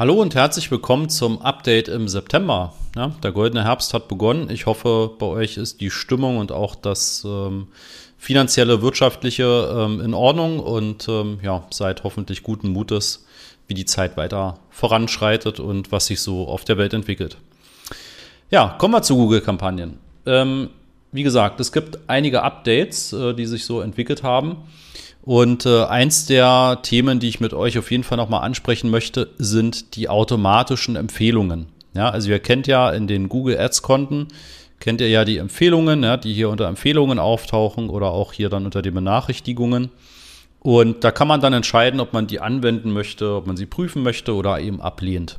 Hallo und herzlich willkommen zum Update im September. Ja, der goldene Herbst hat begonnen. Ich hoffe, bei euch ist die Stimmung und auch das ähm, finanzielle, wirtschaftliche ähm, in Ordnung und ähm, ja, seid hoffentlich guten Mutes, wie die Zeit weiter voranschreitet und was sich so auf der Welt entwickelt. Ja, kommen wir zu Google-Kampagnen. Ähm, wie gesagt, es gibt einige Updates, äh, die sich so entwickelt haben. Und äh, eins der Themen, die ich mit euch auf jeden Fall nochmal ansprechen möchte, sind die automatischen Empfehlungen. Ja, also ihr kennt ja in den Google Ads Konten, kennt ihr ja die Empfehlungen, ja, die hier unter Empfehlungen auftauchen oder auch hier dann unter den Benachrichtigungen. Und da kann man dann entscheiden, ob man die anwenden möchte, ob man sie prüfen möchte oder eben ablehnt.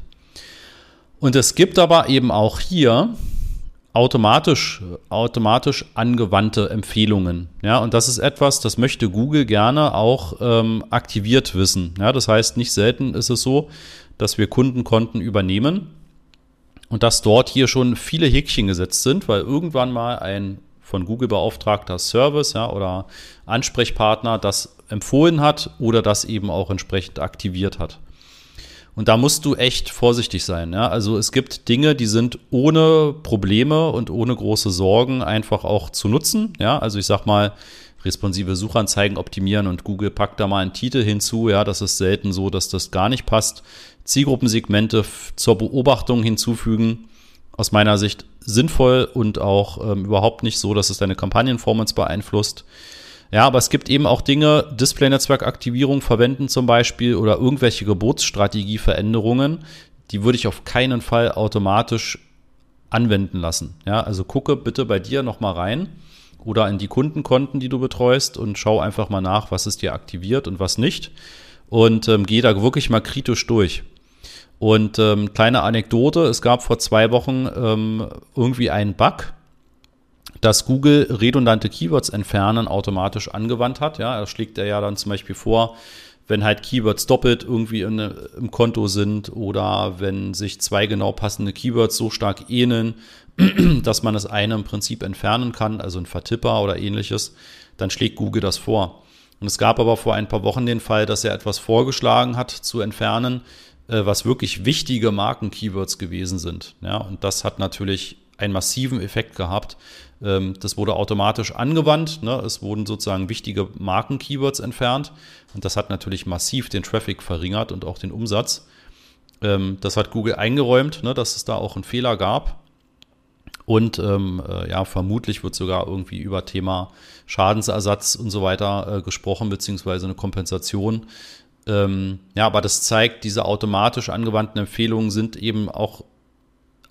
Und es gibt aber eben auch hier automatisch, automatisch angewandte Empfehlungen. Ja, und das ist etwas, das möchte Google gerne auch ähm, aktiviert wissen. Ja, das heißt, nicht selten ist es so, dass wir Kundenkonten übernehmen und dass dort hier schon viele Häkchen gesetzt sind, weil irgendwann mal ein von Google beauftragter Service ja, oder Ansprechpartner das empfohlen hat oder das eben auch entsprechend aktiviert hat. Und da musst du echt vorsichtig sein. Ja? Also es gibt Dinge, die sind ohne Probleme und ohne große Sorgen einfach auch zu nutzen. Ja? Also ich sag mal, responsive Suchanzeigen optimieren und Google packt da mal einen Titel hinzu. Ja, das ist selten so, dass das gar nicht passt. Zielgruppensegmente zur Beobachtung hinzufügen. Aus meiner Sicht sinnvoll und auch ähm, überhaupt nicht so, dass es deine Kampagnenformance beeinflusst. Ja, aber es gibt eben auch Dinge, Display-Netzwerk-Aktivierung verwenden zum Beispiel oder irgendwelche Geburtsstrategieveränderungen, die würde ich auf keinen Fall automatisch anwenden lassen. Ja, also gucke bitte bei dir nochmal rein oder in die Kundenkonten, die du betreust und schau einfach mal nach, was ist dir aktiviert und was nicht. Und ähm, geh da wirklich mal kritisch durch. Und ähm, kleine Anekdote, es gab vor zwei Wochen ähm, irgendwie einen Bug, dass Google redundante Keywords entfernen automatisch angewandt hat. Ja, da schlägt er ja dann zum Beispiel vor, wenn halt Keywords doppelt irgendwie in, im Konto sind oder wenn sich zwei genau passende Keywords so stark ähneln, dass man das eine im Prinzip entfernen kann, also ein Vertipper oder ähnliches, dann schlägt Google das vor. Und es gab aber vor ein paar Wochen den Fall, dass er etwas vorgeschlagen hat zu entfernen, äh, was wirklich wichtige Marken-Keywords gewesen sind. Ja, und das hat natürlich einen massiven Effekt gehabt. Ähm, das wurde automatisch angewandt. Ne? Es wurden sozusagen wichtige Marken-Keywords entfernt. Und das hat natürlich massiv den Traffic verringert und auch den Umsatz. Ähm, das hat Google eingeräumt, ne? dass es da auch einen Fehler gab. Und ähm, äh, ja, vermutlich wird sogar irgendwie über Thema Schadensersatz und so weiter äh, gesprochen, beziehungsweise eine Kompensation. Ähm, ja, aber das zeigt, diese automatisch angewandten Empfehlungen sind eben auch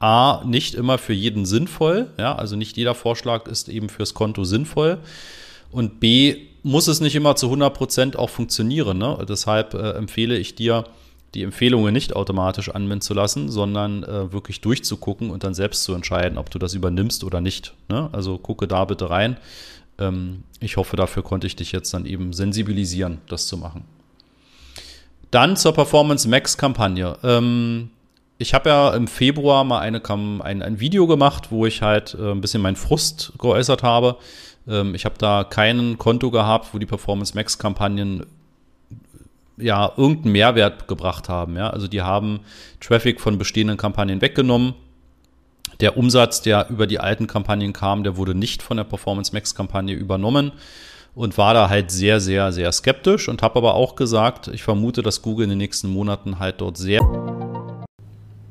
A, nicht immer für jeden sinnvoll. Ja, also nicht jeder Vorschlag ist eben fürs Konto sinnvoll. Und B, muss es nicht immer zu 100 Prozent auch funktionieren. Ne? Deshalb äh, empfehle ich dir, die Empfehlungen nicht automatisch anwenden zu lassen, sondern äh, wirklich durchzugucken und dann selbst zu entscheiden, ob du das übernimmst oder nicht. Ne? Also gucke da bitte rein. Ähm, ich hoffe, dafür konnte ich dich jetzt dann eben sensibilisieren, das zu machen. Dann zur Performance Max Kampagne. Ähm, ich habe ja im Februar mal eine, ein, ein Video gemacht, wo ich halt äh, ein bisschen meinen Frust geäußert habe. Ähm, ich habe da kein Konto gehabt, wo die Performance Max Kampagnen ja irgendeinen Mehrwert gebracht haben. Ja? Also die haben Traffic von bestehenden Kampagnen weggenommen. Der Umsatz, der über die alten Kampagnen kam, der wurde nicht von der Performance Max Kampagne übernommen und war da halt sehr, sehr, sehr skeptisch und habe aber auch gesagt, ich vermute, dass Google in den nächsten Monaten halt dort sehr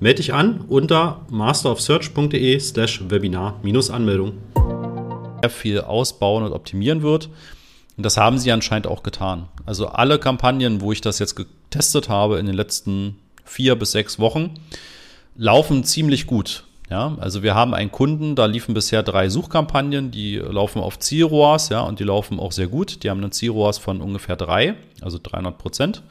Melde dich an unter masterofsearch.de slash Webinar-Anmeldung. Sehr viel ausbauen und optimieren wird. Und das haben sie anscheinend auch getan. Also alle Kampagnen, wo ich das jetzt getestet habe in den letzten vier bis sechs Wochen, laufen ziemlich gut. Ja, also wir haben einen Kunden, da liefen bisher drei Suchkampagnen, die laufen auf Zielroas, ja, und die laufen auch sehr gut. Die haben einen Zielroas von ungefähr drei, also 300 Prozent.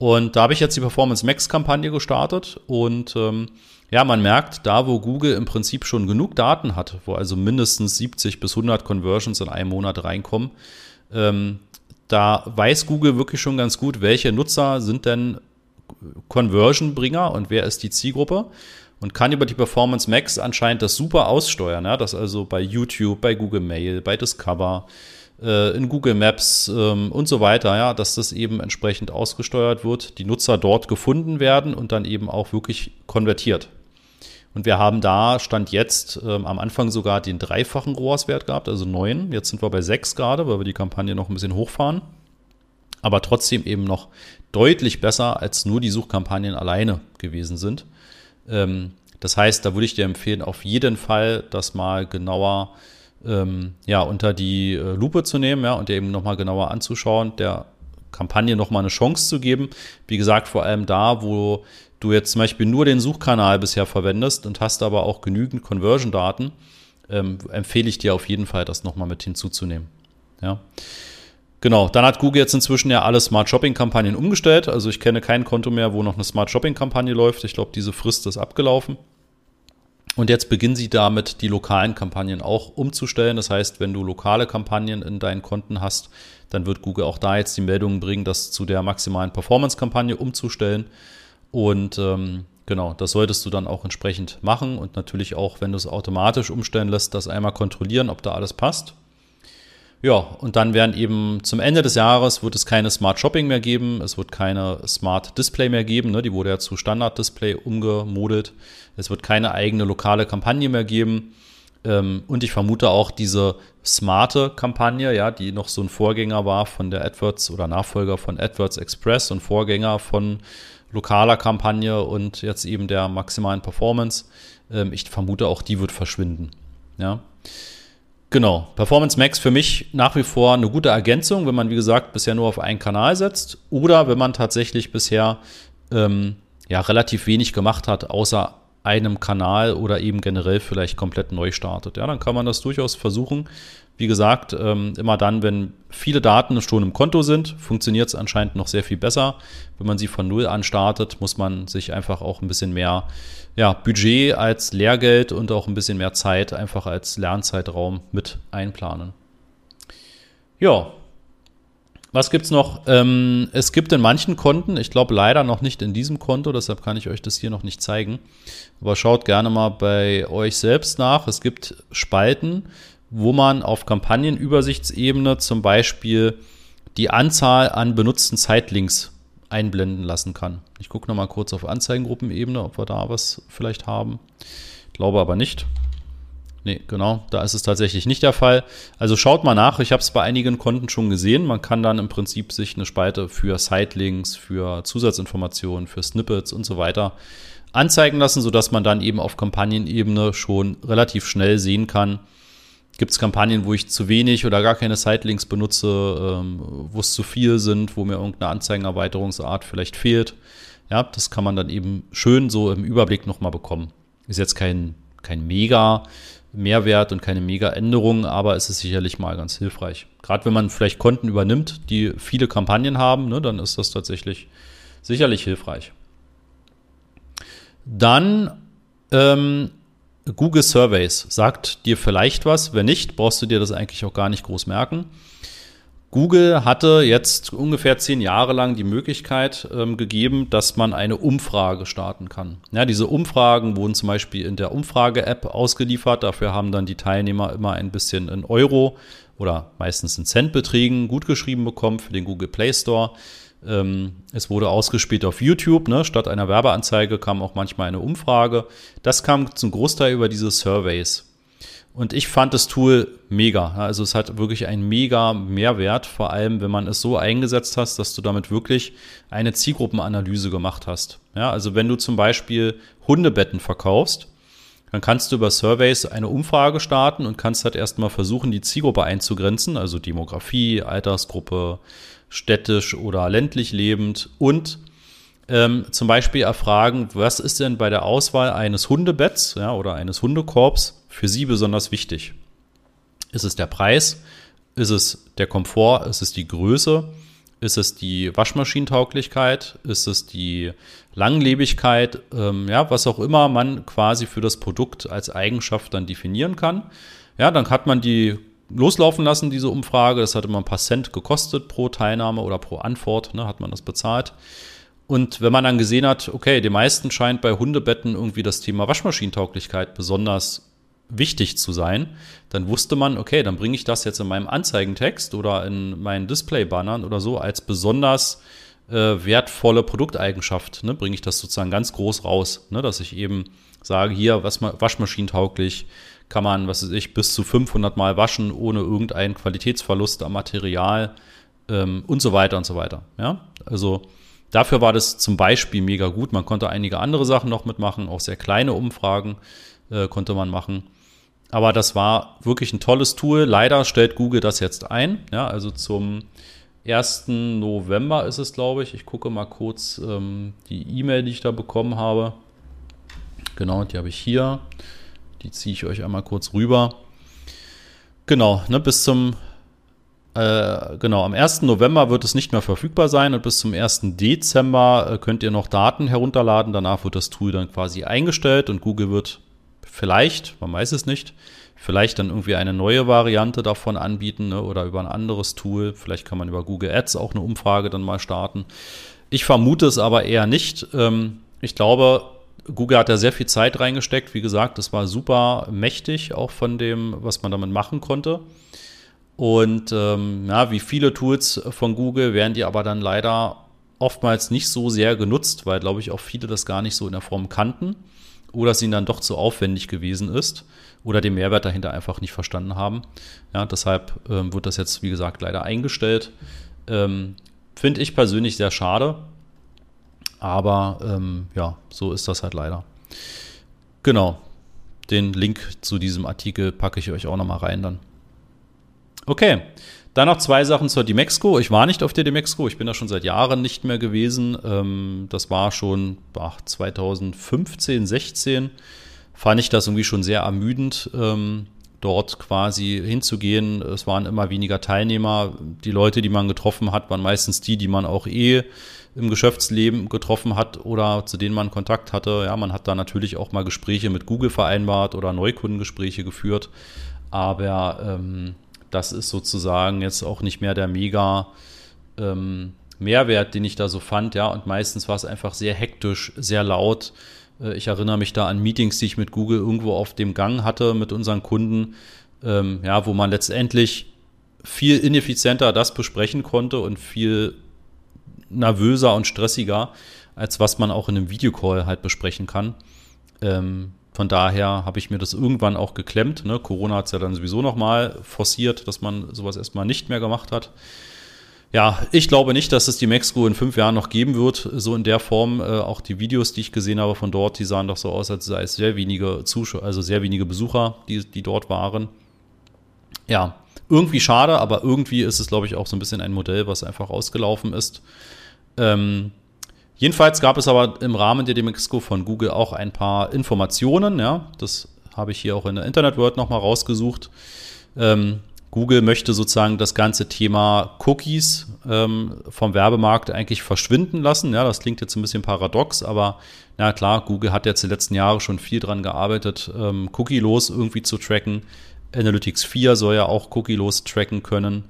Und da habe ich jetzt die Performance Max Kampagne gestartet und ähm, ja, man merkt, da wo Google im Prinzip schon genug Daten hat, wo also mindestens 70 bis 100 Conversions in einem Monat reinkommen, ähm, da weiß Google wirklich schon ganz gut, welche Nutzer sind denn Conversion-Bringer und wer ist die Zielgruppe und kann über die Performance Max anscheinend das super aussteuern, ja, dass also bei YouTube, bei Google Mail, bei Discover, äh, in Google Maps ähm, und so weiter, ja, dass das eben entsprechend ausgesteuert wird, die Nutzer dort gefunden werden und dann eben auch wirklich konvertiert. Und wir haben da, stand jetzt ähm, am Anfang sogar den dreifachen ROAS-Wert gehabt, also neun. Jetzt sind wir bei sechs gerade, weil wir die Kampagne noch ein bisschen hochfahren. Aber trotzdem eben noch deutlich besser, als nur die Suchkampagnen alleine gewesen sind. Ähm, das heißt, da würde ich dir empfehlen, auf jeden Fall das mal genauer ähm, ja, unter die äh, Lupe zu nehmen ja, und dir eben nochmal genauer anzuschauen, der Kampagne nochmal eine Chance zu geben. Wie gesagt, vor allem da, wo du jetzt zum Beispiel nur den Suchkanal bisher verwendest und hast aber auch genügend Conversion-Daten, ähm, empfehle ich dir auf jeden Fall, das nochmal mit hinzuzunehmen. Ja. Genau, dann hat Google jetzt inzwischen ja alle Smart Shopping Kampagnen umgestellt. Also ich kenne kein Konto mehr, wo noch eine Smart Shopping Kampagne läuft. Ich glaube, diese Frist ist abgelaufen. Und jetzt beginnen sie damit, die lokalen Kampagnen auch umzustellen. Das heißt, wenn du lokale Kampagnen in deinen Konten hast, dann wird Google auch da jetzt die Meldungen bringen, das zu der maximalen Performance-Kampagne umzustellen. Und ähm, genau, das solltest du dann auch entsprechend machen und natürlich auch, wenn du es automatisch umstellen lässt, das einmal kontrollieren, ob da alles passt. Ja, und dann werden eben zum Ende des Jahres wird es keine Smart Shopping mehr geben, es wird keine Smart Display mehr geben, ne? die wurde ja zu Standard Display umgemodelt. Es wird keine eigene lokale Kampagne mehr geben. Ähm, und ich vermute auch diese smarte Kampagne, ja, die noch so ein Vorgänger war von der AdWords oder Nachfolger von AdWords Express und Vorgänger von lokaler Kampagne und jetzt eben der maximalen Performance. Ähm, ich vermute auch, die wird verschwinden. Ja. Genau. Performance Max für mich nach wie vor eine gute Ergänzung, wenn man, wie gesagt, bisher nur auf einen Kanal setzt oder wenn man tatsächlich bisher ähm, ja relativ wenig gemacht hat, außer einem Kanal oder eben generell vielleicht komplett neu startet. Ja, dann kann man das durchaus versuchen. Wie gesagt, ähm, immer dann, wenn viele Daten schon im Konto sind, funktioniert es anscheinend noch sehr viel besser. Wenn man sie von Null an startet, muss man sich einfach auch ein bisschen mehr ja, Budget als Lehrgeld und auch ein bisschen mehr Zeit einfach als Lernzeitraum mit einplanen. Ja, was gibt's noch? Ähm, es gibt in manchen Konten, ich glaube leider noch nicht in diesem Konto, deshalb kann ich euch das hier noch nicht zeigen. Aber schaut gerne mal bei euch selbst nach. Es gibt Spalten, wo man auf Kampagnenübersichtsebene zum Beispiel die Anzahl an benutzten Zeitlinks einblenden lassen kann. Ich gucke nochmal kurz auf Anzeigengruppenebene, ob wir da was vielleicht haben. Glaube aber nicht. Nee, genau, da ist es tatsächlich nicht der Fall. Also schaut mal nach, ich habe es bei einigen Konten schon gesehen. Man kann dann im Prinzip sich eine Spalte für Sitelinks, für Zusatzinformationen, für Snippets und so weiter anzeigen lassen, sodass man dann eben auf Kampagnenebene schon relativ schnell sehen kann, gibt es Kampagnen, wo ich zu wenig oder gar keine Sitelinks benutze, ähm, wo es zu viel sind, wo mir irgendeine Anzeigenerweiterungsart vielleicht fehlt. Ja, das kann man dann eben schön so im Überblick nochmal bekommen. Ist jetzt kein, kein mega Mehrwert und keine mega Änderung, aber es ist sicherlich mal ganz hilfreich. Gerade wenn man vielleicht Konten übernimmt, die viele Kampagnen haben, ne, dann ist das tatsächlich sicherlich hilfreich. Dann ähm, Google Surveys sagt dir vielleicht was. Wenn nicht, brauchst du dir das eigentlich auch gar nicht groß merken. Google hatte jetzt ungefähr zehn Jahre lang die Möglichkeit ähm, gegeben, dass man eine Umfrage starten kann. Ja, diese Umfragen wurden zum Beispiel in der Umfrage-App ausgeliefert. Dafür haben dann die Teilnehmer immer ein bisschen in Euro oder meistens in Centbeträgen gutgeschrieben bekommen für den Google Play Store. Ähm, es wurde ausgespielt auf YouTube. Ne? Statt einer Werbeanzeige kam auch manchmal eine Umfrage. Das kam zum Großteil über diese Surveys. Und ich fand das Tool mega. Also es hat wirklich einen mega Mehrwert, vor allem wenn man es so eingesetzt hast, dass du damit wirklich eine Zielgruppenanalyse gemacht hast. Ja, also wenn du zum Beispiel Hundebetten verkaufst, dann kannst du über Surveys eine Umfrage starten und kannst halt erstmal versuchen, die Zielgruppe einzugrenzen, also Demografie, Altersgruppe, städtisch oder ländlich lebend und ähm, zum Beispiel erfragen, was ist denn bei der Auswahl eines Hundebetts ja, oder eines Hundekorbs für Sie besonders wichtig? Ist es der Preis? Ist es der Komfort? Ist es die Größe? Ist es die Waschmaschinentauglichkeit? Ist es die Langlebigkeit? Ähm, ja, was auch immer man quasi für das Produkt als Eigenschaft dann definieren kann. Ja, dann hat man die loslaufen lassen, diese Umfrage. Das hat immer ein paar Cent gekostet pro Teilnahme oder pro Antwort, ne, hat man das bezahlt. Und wenn man dann gesehen hat, okay, den meisten scheint bei Hundebetten irgendwie das Thema Waschmaschinentauglichkeit besonders wichtig zu sein, dann wusste man, okay, dann bringe ich das jetzt in meinem Anzeigentext oder in meinen Display-Bannern oder so als besonders äh, wertvolle Produkteigenschaft, ne, bringe ich das sozusagen ganz groß raus, ne, dass ich eben sage, hier, was waschmaschinentauglich, kann man, was weiß ich, bis zu 500 Mal waschen, ohne irgendeinen Qualitätsverlust am Material ähm, und so weiter und so weiter. Ja, also dafür war das zum Beispiel mega gut. Man konnte einige andere Sachen noch mitmachen, auch sehr kleine Umfragen äh, konnte man machen. Aber das war wirklich ein tolles Tool. Leider stellt Google das jetzt ein. Ja, also zum 1. November ist es, glaube ich. Ich gucke mal kurz ähm, die E-Mail, die ich da bekommen habe. Genau, die habe ich hier. Die ziehe ich euch einmal kurz rüber. Genau, ne, bis zum äh, genau, am 1. November wird es nicht mehr verfügbar sein und bis zum 1. Dezember äh, könnt ihr noch Daten herunterladen. Danach wird das Tool dann quasi eingestellt und Google wird vielleicht, man weiß es nicht, vielleicht dann irgendwie eine neue Variante davon anbieten ne, oder über ein anderes Tool. Vielleicht kann man über Google Ads auch eine Umfrage dann mal starten. Ich vermute es aber eher nicht. Ähm, ich glaube, Google hat da sehr viel Zeit reingesteckt. Wie gesagt, das war super mächtig, auch von dem, was man damit machen konnte. Und ähm, ja, wie viele Tools von Google werden die aber dann leider oftmals nicht so sehr genutzt, weil, glaube ich, auch viele das gar nicht so in der Form kannten oder es ihnen dann doch zu aufwendig gewesen ist oder den Mehrwert dahinter einfach nicht verstanden haben. Ja, deshalb ähm, wird das jetzt, wie gesagt, leider eingestellt. Ähm, Finde ich persönlich sehr schade, aber ähm, ja, so ist das halt leider. Genau. Den Link zu diesem Artikel packe ich euch auch nochmal rein dann. Okay. Dann noch zwei Sachen zur Demexco. Ich war nicht auf der Demexco, ich bin da schon seit Jahren nicht mehr gewesen. Ähm, das war schon ach, 2015, 16. Fand ich das irgendwie schon sehr ermüdend, ähm, dort quasi hinzugehen. Es waren immer weniger Teilnehmer. Die Leute, die man getroffen hat, waren meistens die, die man auch eh im Geschäftsleben getroffen hat oder zu denen man Kontakt hatte. Ja, man hat da natürlich auch mal Gespräche mit Google vereinbart oder Neukundengespräche geführt. Aber ähm, das ist sozusagen jetzt auch nicht mehr der mega ähm, Mehrwert, den ich da so fand. Ja, und meistens war es einfach sehr hektisch, sehr laut. Äh, ich erinnere mich da an Meetings, die ich mit Google irgendwo auf dem Gang hatte mit unseren Kunden. Ähm, ja, wo man letztendlich viel ineffizienter das besprechen konnte und viel nervöser und stressiger, als was man auch in einem Videocall halt besprechen kann. Ähm, von daher habe ich mir das irgendwann auch geklemmt. Ne? Corona hat es ja dann sowieso nochmal forciert, dass man sowas erstmal nicht mehr gemacht hat. Ja, ich glaube nicht, dass es die Mexco in fünf Jahren noch geben wird, so in der Form. Äh, auch die Videos, die ich gesehen habe von dort, die sahen doch so aus, als sei es sehr wenige Zuschauer, also sehr wenige Besucher, die, die dort waren. Ja, irgendwie schade, aber irgendwie ist es, glaube ich, auch so ein bisschen ein Modell, was einfach ausgelaufen ist. Ähm, jedenfalls gab es aber im Rahmen der Demexco von Google auch ein paar Informationen. Ja, das habe ich hier auch in der Internet World nochmal rausgesucht. Ähm, Google möchte sozusagen das ganze Thema Cookies ähm, vom Werbemarkt eigentlich verschwinden lassen. Ja, das klingt jetzt ein bisschen paradox, aber na klar, Google hat jetzt die letzten Jahre schon viel dran gearbeitet, ähm, Cookie-los irgendwie zu tracken. Analytics 4 soll ja auch Cookie-los tracken können.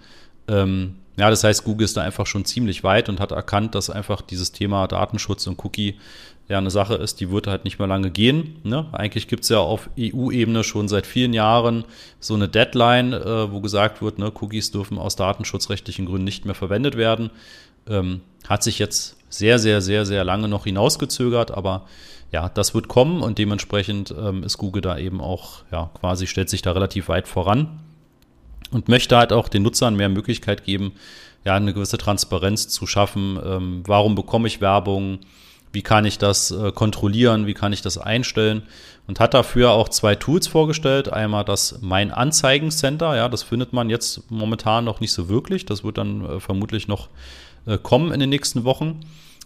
Ähm, ja, das heißt, Google ist da einfach schon ziemlich weit und hat erkannt, dass einfach dieses Thema Datenschutz und Cookie ja eine Sache ist, die wird halt nicht mehr lange gehen. Ne? Eigentlich gibt es ja auf EU-Ebene schon seit vielen Jahren so eine Deadline, äh, wo gesagt wird, ne, Cookies dürfen aus datenschutzrechtlichen Gründen nicht mehr verwendet werden. Ähm, hat sich jetzt sehr, sehr, sehr, sehr lange noch hinausgezögert, aber ja, das wird kommen und dementsprechend ähm, ist Google da eben auch, ja, quasi stellt sich da relativ weit voran und möchte halt auch den Nutzern mehr Möglichkeit geben, ja, eine gewisse Transparenz zu schaffen. Ähm, warum bekomme ich Werbung? Wie kann ich das äh, kontrollieren? Wie kann ich das einstellen? Und hat dafür auch zwei Tools vorgestellt. Einmal das Mein Anzeigencenter. Ja, das findet man jetzt momentan noch nicht so wirklich. Das wird dann äh, vermutlich noch äh, kommen in den nächsten Wochen.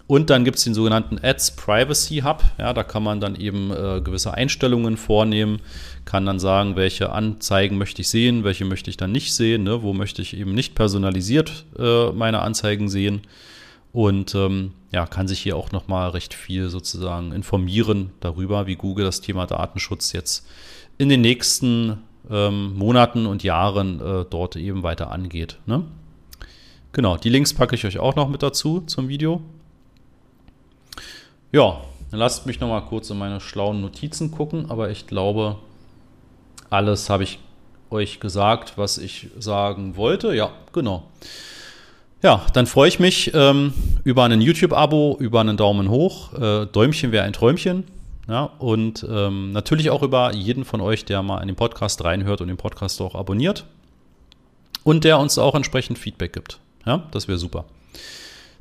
Und dann gibt es den sogenannten Ads Privacy Hub. Ja, da kann man dann eben äh, gewisse Einstellungen vornehmen, kann dann sagen, welche Anzeigen möchte ich sehen, welche möchte ich dann nicht sehen, ne? wo möchte ich eben nicht personalisiert äh, meine Anzeigen sehen. Und ähm, ja, kann sich hier auch nochmal recht viel sozusagen informieren darüber, wie Google das Thema Datenschutz jetzt in den nächsten ähm, Monaten und Jahren äh, dort eben weiter angeht. Ne? Genau, die Links packe ich euch auch noch mit dazu zum Video. Ja, lasst mich noch mal kurz in meine schlauen Notizen gucken, aber ich glaube, alles habe ich euch gesagt, was ich sagen wollte. Ja, genau. Ja, dann freue ich mich ähm, über ein YouTube-Abo, über einen Daumen hoch. Äh, Däumchen wäre ein Träumchen. Ja, und ähm, natürlich auch über jeden von euch, der mal in den Podcast reinhört und den Podcast auch abonniert. Und der uns auch entsprechend Feedback gibt. Ja, das wäre super.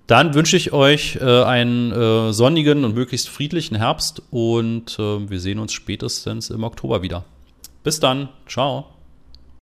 Dann wünsche ich euch äh, einen äh, sonnigen und möglichst friedlichen Herbst und äh, wir sehen uns spätestens im Oktober wieder. Bis dann. Ciao.